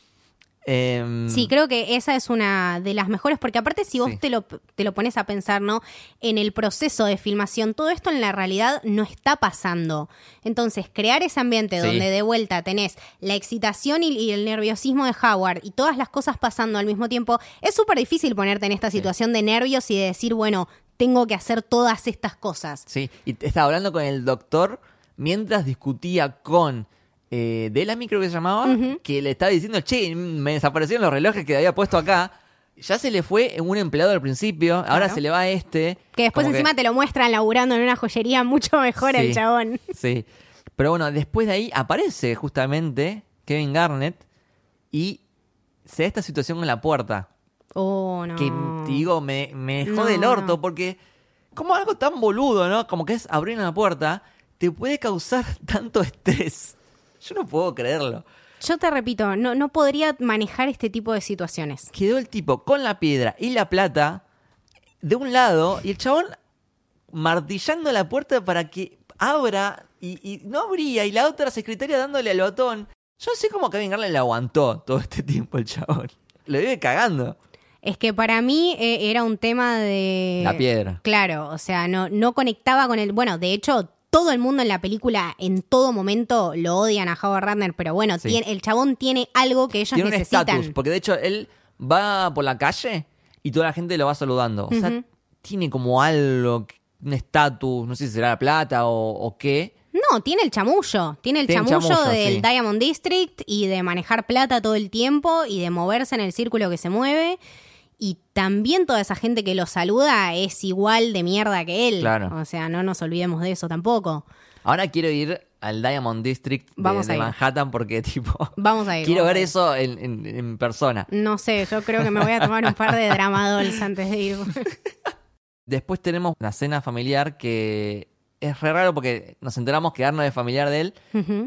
Em, Sí, creo que esa es una de las mejores, porque aparte si vos Sí. te, lo, te lo pones a pensar, ¿no? En el proceso de filmación, todo esto en la realidad no está pasando. Entonces, crear ese ambiente Sí. donde de vuelta tenés la excitación y, y el nerviosismo de Howard y todas las cosas pasando al mismo tiempo, es súper difícil ponerte en esta situación de nervios y de decir, bueno, tengo que hacer todas estas cosas. Sí, y estaba hablando con el doctor mientras discutía con eh, Delamy, creo que se llamaba, que le estaba diciendo, che, me desaparecieron los relojes que había puesto acá. Ya se le fue un empleado al principio, ahora Claro. se le va este. Que después como encima te lo muestran laburando en una joyería mucho mejor el Sí. chabón. Sí. Pero bueno, después de ahí aparece justamente Kevin Garnett y se da esta situación en la puerta. Oh, no. Que te digo, me, me dejó No, del orto no. porque como algo tan boludo, ¿no? Como que es abrir una puerta, te puede causar tanto estrés. Yo no puedo creerlo. Yo te repito, no, no podría manejar este tipo de situaciones. Quedó el tipo con la piedra y la plata de un lado y el chabón martillando la puerta para que abra Y, y no abría, y la otra secretaria dándole al botón. Yo sé cómo Kevin Garnett le aguantó todo este tiempo el chabón. Lo vive cagando. Es que para mí eh, era un tema de... La piedra. Claro, o sea, no, no conectaba con el... Bueno, de hecho, todo el mundo en la película en todo momento lo odian a Howard Ratner, pero bueno, Sí. tiene- el chabón tiene algo que ellos Tiene un necesitan. estatus, porque de hecho él va por la calle y toda la gente lo va saludando. O sea, tiene como algo, un estatus, no sé si será la plata o, o qué. No, tiene el chamullo. Tiene el Tiene chamullo, chamullo, del sí. Diamond District y de manejar plata todo el tiempo y de moverse en el círculo que se mueve. Y también toda esa gente que lo saluda es igual de mierda que él. Claro. O sea, no nos olvidemos de eso tampoco. Ahora quiero ir al Diamond District de, Vamos. Manhattan porque, tipo, Vamos a ir. quiero ver eso en, en- en persona. No sé, yo creo que me voy a tomar un par de dramadols antes de ir. Después tenemos una cena familiar que es re raro porque nos enteramos que Arnold es familiar de él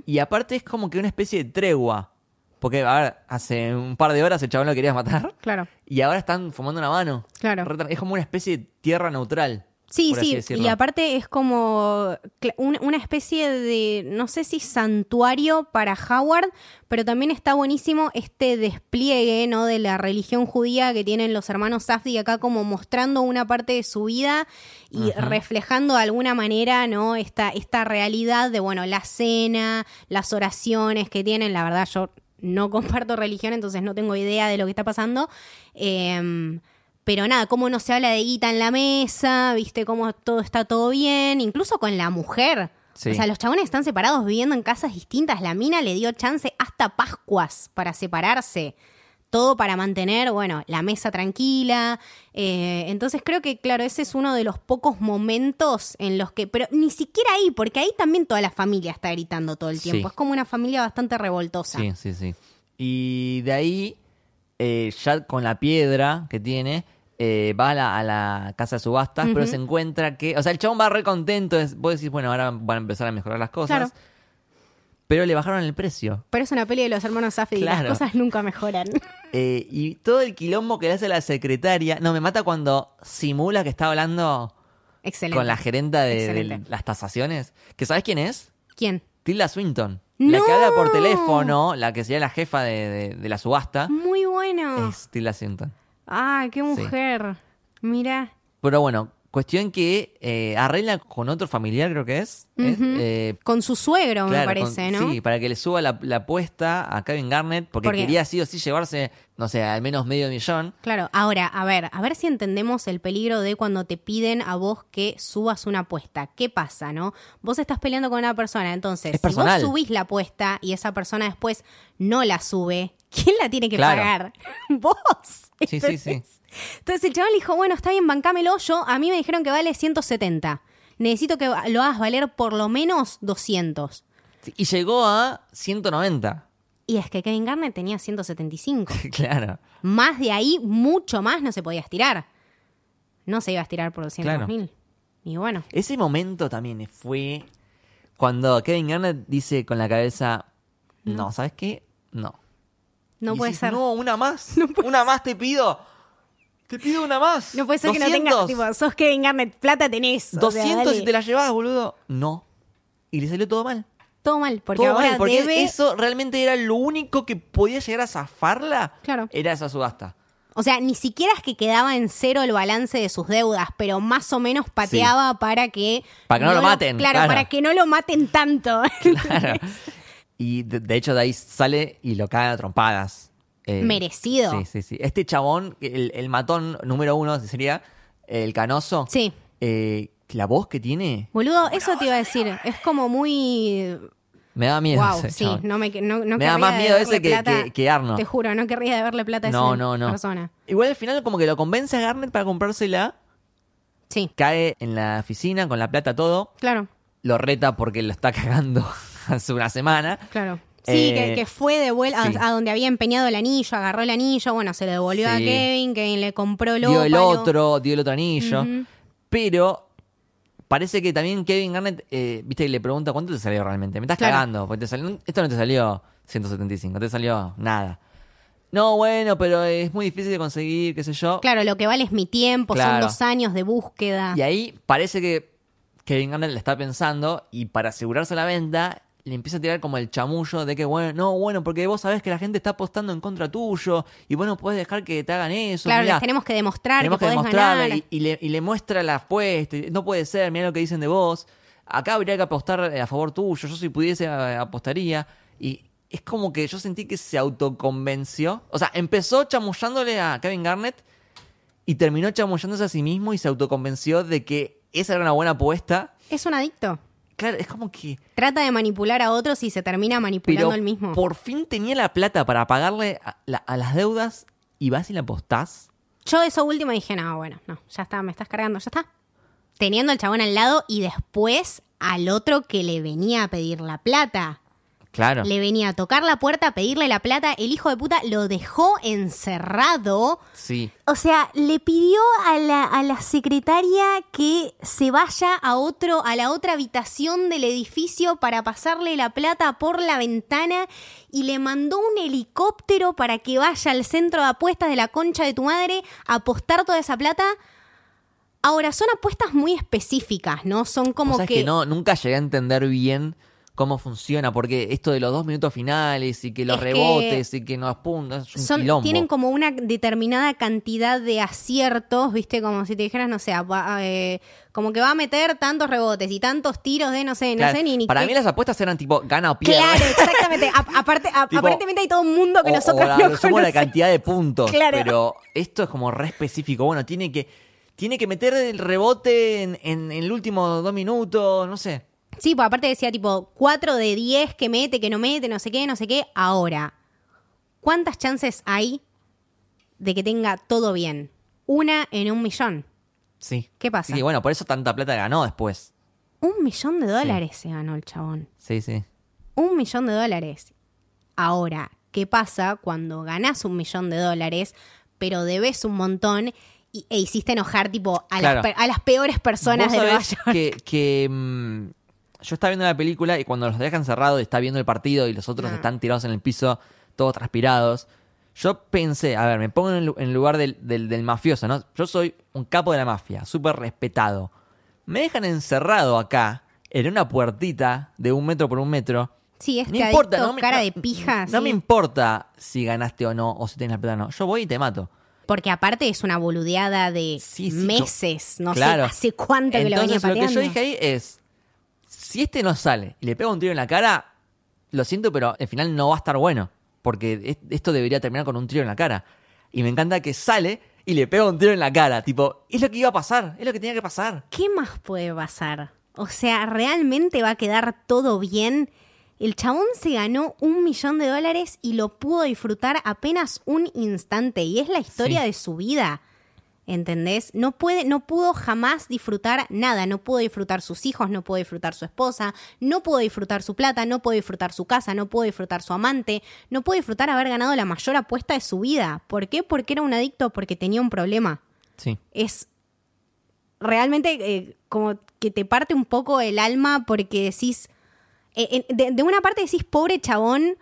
y aparte es como que una especie de tregua. Porque, a ver, hace un par de horas el chabón lo quería matar Claro, y ahora están fumando una mano. claro. Es como una especie de tierra neutral. Sí, por sí, y aparte es como una especie de, no sé si santuario para Howard, pero también está buenísimo este despliegue, ¿no? De la religión judía que tienen los hermanos Safdie acá como mostrando una parte de su vida y Ajá. reflejando de alguna manera, ¿no? Esta, esta realidad de, bueno, la cena, las oraciones que tienen, la verdad yo no comparto religión, entonces no tengo idea de lo que está pasando. Em, pero nada, cómo no se habla de guita en la mesa, viste, cómo todo está todo bien, incluso con la mujer. Sí. O sea, los chabones están separados viviendo en casas distintas. La mina le dio chance hasta Pascuas para separarse. Todo para mantener, bueno, la mesa tranquila. Eh, entonces creo que, claro, ese es uno de los pocos momentos en los que, pero ni siquiera ahí, porque ahí también toda la familia está gritando todo el Sí. tiempo. Es como una familia bastante revoltosa. Sí, sí, sí. Y de ahí, eh, ya con la piedra que tiene, eh, va a la, a la casa de subastas, pero se encuentra que. O sea, el chabón va re contento. es- vos decís, bueno, ahora van a empezar a mejorar las cosas. Claro. Pero le bajaron el precio. Pero es una peli de los hermanos Safdie y Claro. las cosas nunca mejoran. Eh, y todo el quilombo que le hace la secretaria. No, me mata cuando simula que está hablando Excelente. con la gerenta de, las tasaciones. ¿Que sabes quién es? ¿Quién? Tilda Swinton. La ¡No! que habla por teléfono, la que sería la jefa de, de- de la subasta, Muy bueno. es Tilda Swinton. Ah, qué mujer. Mira. Pero bueno, cuestión que eh, arregla con otro familiar, creo que es. Ujú. eh, Con su suegro, me parece, con- ¿no? Sí, para que le suba la, la apuesta a Kevin Garnett, porque, quería sí o sí llevarse, no sé, al menos medio millón. Claro, ahora, a ver, a ver si entendemos el peligro de cuando te piden a vos que subas una apuesta. ¿Qué pasa, no? Vos estás peleando con una persona, entonces, Es si vos subís la apuesta y esa persona después no la sube, ¿quién la tiene que Claro. pagar? vos. Sí, sí, sí. Entonces el chaval le dijo, bueno, está bien, bancámelo yo. A mí me dijeron que vale 170. Necesito que lo hagas valer por lo menos 200. Sí, Y llegó a 190. Y es que Kevin Garnett tenía 175. claro. más de ahí, mucho más no se podía estirar. No se iba a estirar por 200 Claro. mil. Y bueno, Ese momento también fue cuando Kevin Garnett dice con la cabeza, no, ¿sabes qué? No. no Y puede ser. No, una más. una más te pido. Te pido una más. No puede ser que no 200. tengas, tipo, sos Kevin Garnett, plata tenés. o sea, 200 dale. y te la llevas, boludo. No. Y le salió todo mal. Todo mal, porque todo ahora mal, porque debe... eso realmente era lo único que podía llegar a zafarla. Claro. Era esa subasta. O sea, ni siquiera es que quedaba en cero el balance de sus deudas, pero más o menos pateaba para que... Para que no lo maten, Claro, claro. para que no lo maten tanto. Claro. y de, de hecho de ahí sale y lo caen a trompadas. Eh, Merecido. Sí, sí, sí. Este chabón, el, el matón número uno sería el canoso. sí. Eh, la voz que tiene Boludo, eso te iba a decir. Es como muy... me da miedo. Wow, ese sí, chabón. no me, no, no Me da más miedo ese que- plata- que- que Arno. Te juro, no querría deberle plata a No, esa no, no. persona. Igual al final como que lo convence a Garnet para comprársela. Sí, Cae en la oficina con la plata todo. claro, Lo reta porque lo está cagando hace una semana. claro. Sí, Eh, que, que fue de vuelta sí. a, a donde había empeñado el anillo, agarró el anillo, bueno, se lo devolvió a. Kevin, Kevin le compró el dio el otro, dio el otro anillo. Pero parece que también Kevin Garnett, eh, viste, le pregunta cuánto te salió realmente. Me estás Claro. cagando, porque te salió- esto no te salió 175, te salió nada. No, bueno, pero es muy difícil de conseguir, qué sé yo. Claro, lo que vale es mi tiempo, Claro. son dos años de búsqueda. Y ahí parece que Kevin Garnett la está pensando y para asegurarse la venta le empieza a tirar como el chamullo de que, bueno, no, bueno, porque vos sabés que la gente está apostando en contra tuyo y vos no podés dejar que te hagan eso. Claro, mirá, les tenemos que demostrar tenemos que que y, y le, y le muestra la apuesta. No puede ser, mira lo que dicen de vos. Acá habría que apostar a favor tuyo. Yo si pudiese eh, apostaría. Y es como que yo sentí que se autoconvenció. O sea, empezó chamullándole a Kevin Garnett y terminó chamullándose a sí mismo y se autoconvenció de que esa era una buena apuesta. Es un adicto. Claro, es como que... Trata de manipular a otros y se termina manipulando el mismo. por fin tenía la plata para pagarle a, la- a las deudas y vas y la apostás. Yo eso último dije, no, bueno, no, ya está, me estás cargando, ya está. Teniendo al chabón al lado y después al otro que le venía a pedir la plata. Claro. Le venía a tocar la puerta, a pedirle la plata. El hijo de puta lo dejó encerrado. Sí. O sea, le pidió a la, a la secretaria que se vaya a otro, a la otra habitación del edificio para pasarle la plata por la ventana y le mandó un helicóptero para que vaya al centro de apuestas de la concha de tu madre a apostar toda esa plata. Ahora, son apuestas muy específicas, ¿no? Son como que. que no, nunca llegué a entender bien cómo funciona, porque esto de los dos minutos finales y que los Es que rebotes y que no apuntas, es un son- quilombo. tienen como una determinada cantidad de aciertos, ¿viste? Como si te dijeras, no sé, va- eh, como que va a meter tantos rebotes y tantos tiros de, no sé, no Claro, sé ni, ni Para qué- mí las apuestas eran tipo gana o pierde. Claro, exactamente. A- aparte, a- Tipo, aparentemente hay todo un mundo que o, nosotros o la- no sumo la cantidad de puntos. Claro. Pero esto es como re específico. Bueno, tiene que, tiene que meter el rebote en, en- en el último dos minutos, no sé. Sí, pues aparte decía tipo 4 de 10 que mete, que no mete, no sé qué, no sé qué. Ahora, ¿cuántas chances hay de que tenga todo bien? Una en un millón. Sí. ¿Qué pasa? Sí, bueno, por eso tanta plata ganó después. Un millón de dólares se ganó el chabón. Sí, sí. Un millón de dólares. Ahora, ¿qué pasa cuando ganás un millón de dólares, pero debes un montón y, e hiciste enojar tipo a, Claro. las, pe- a las peores personas de Nueva York? que, que, mm, yo estaba viendo la película y cuando los dejan cerrados y está viendo el partido y los otros están tirados en el piso, todos transpirados. Yo pensé, a ver, me pongo en el, lugar del, del- del mafioso, ¿no? Yo soy un capo de la mafia, súper respetado. Me dejan encerrado acá, en una puertita de un metro por un metro. Sí, No este importa, no me, cara no- de pija. no sí. me importa si ganaste o no, o si tienes la plata o no. Yo voy y te mato. Porque aparte es una boludeada de Sí, sí, meses, no Claro. sé hace cuánto que lo venía Entonces, lo que pateando. yo dije ahí es: si este no sale y le pega un tiro en la cara, lo siento, pero al final no va a estar bueno. Porque es- esto debería terminar con un tiro en la cara. Y me encanta que sale y le pega un tiro en la cara. Tipo, es lo que iba a pasar, es lo que tenía que pasar. ¿Qué más puede pasar? O sea, ¿realmente va a quedar todo bien? El chabón se ganó un millón de dólares y lo pudo disfrutar apenas un instante. Y es la historia Sí. de su vida. ¿Entendés? No puede, no pudo jamás disfrutar nada. No pudo disfrutar sus hijos, no pudo disfrutar su esposa, no pudo disfrutar su plata, no pudo disfrutar su casa, no pudo disfrutar su amante, no pudo disfrutar haber ganado la mayor apuesta de su vida. ¿Por qué? Porque era un adicto, porque tenía un problema Sí. es realmente eh, como que te parte un poco el alma porque decís, eh, de, de una parte decís pobre chabón,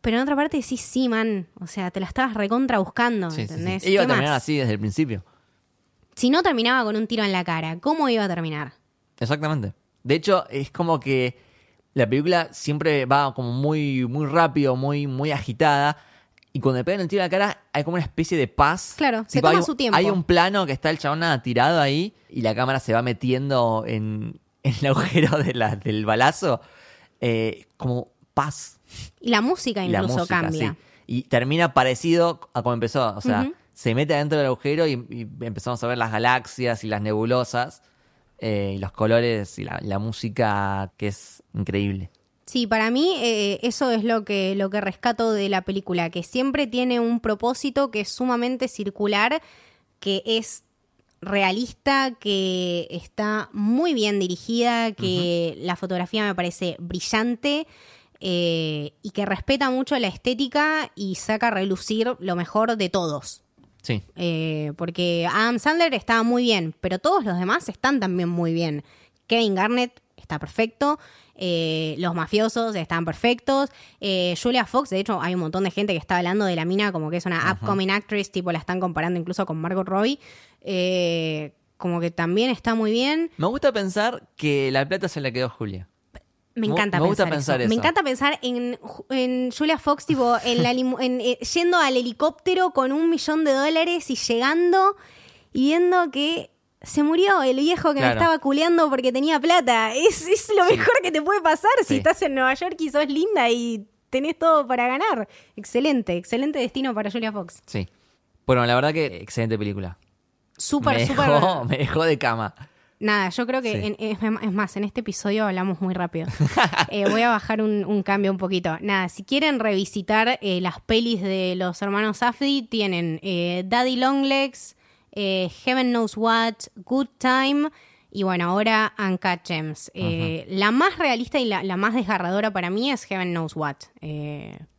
pero en otra parte decís sí, man, o sea, te la estabas recontra buscando, Sí, sí, sí. ¿entendés? Iba a ¿Qué terminar más? así desde el principio. Si no terminaba con un tiro en la cara, ¿cómo iba a terminar? Exactamente. De hecho, es como que la película siempre va como muy, muy rápido, muy, muy agitada. Y cuando le pegan el tiro en la cara, hay como una especie de paz. Claro, se toma hay, su tiempo. Hay un plano que está el chabón tirado ahí y la cámara se va metiendo en, en el agujero de la- del balazo. eh, como paz. Y la música Y la incluso música, cambia. sí. Y termina parecido a como empezó. O sea. Se mete adentro del agujero y, y empezamos a ver las galaxias y las nebulosas. eh, y los colores y la, la música que es increíble. Sí, para mí eh, eso es lo que, lo que rescato de la película, que siempre tiene un propósito que es sumamente circular, que es realista, que está muy bien dirigida, que la fotografía me parece brillante eh, y que respeta mucho la estética y saca a relucir lo mejor de todos. Sí, Eh, porque Adam Sandler está muy bien, pero todos los demás están también muy bien. Kevin Garnett está perfecto, eh, los mafiosos están perfectos, eh, Julia Fox, de hecho hay un montón de gente que está hablando de la mina como que es una upcoming actress, tipo la están comparando incluso con Margot Robbie. Eh, como que también está muy bien. Me gusta pensar que la plata se la quedó Julia. Me encanta me gusta pensar, pensar eso. Me encanta pensar en, en Julia Fox, tipo, en la en, eh, yendo al helicóptero con un millón de dólares y llegando y viendo que se murió el viejo que me estaba culeando porque tenía plata. Es, es lo mejor que te puede pasar si estás en Nueva York y sos linda y tenés todo para ganar. Excelente, excelente destino para Julia Fox. Sí. Bueno, la verdad que excelente película. Súper, súper. me dejó de cama. Nada, yo creo que Sí. en- es, es más, en este episodio hablamos muy rápido. Eh, voy a bajar un, un cambio un poquito. Nada, si quieren revisitar eh, las pelis de los hermanos Safdie, tienen eh, Daddy Longlegs, eh, Heaven Knows What, Good Time y bueno, ahora Uncut Gems. La más realista y la, la más desgarradora para mí es Heaven Knows What.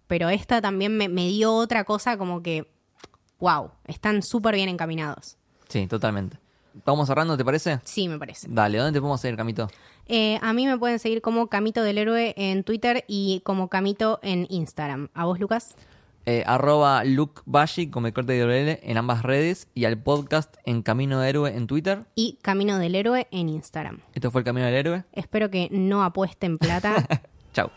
Pero esta también me, me dio otra cosa como que, wow, están súper bien encaminados. Sí, totalmente. Vamos cerrando, ¿te parece? Sí, me parece. Dale, ¿dónde te podemos seguir, Camito? Eh, a mí me pueden seguir como Camito del Héroe en Twitter y como Camito en Instagram. ¿A vos, Lucas? Eh, arroba Luke Bashi con mi corte de en ambas redes y al podcast en Camino de Héroe en Twitter. Y Camino del Héroe en Instagram. Esto fue el Camino del Héroe. Espero que no apuesten plata. Chau.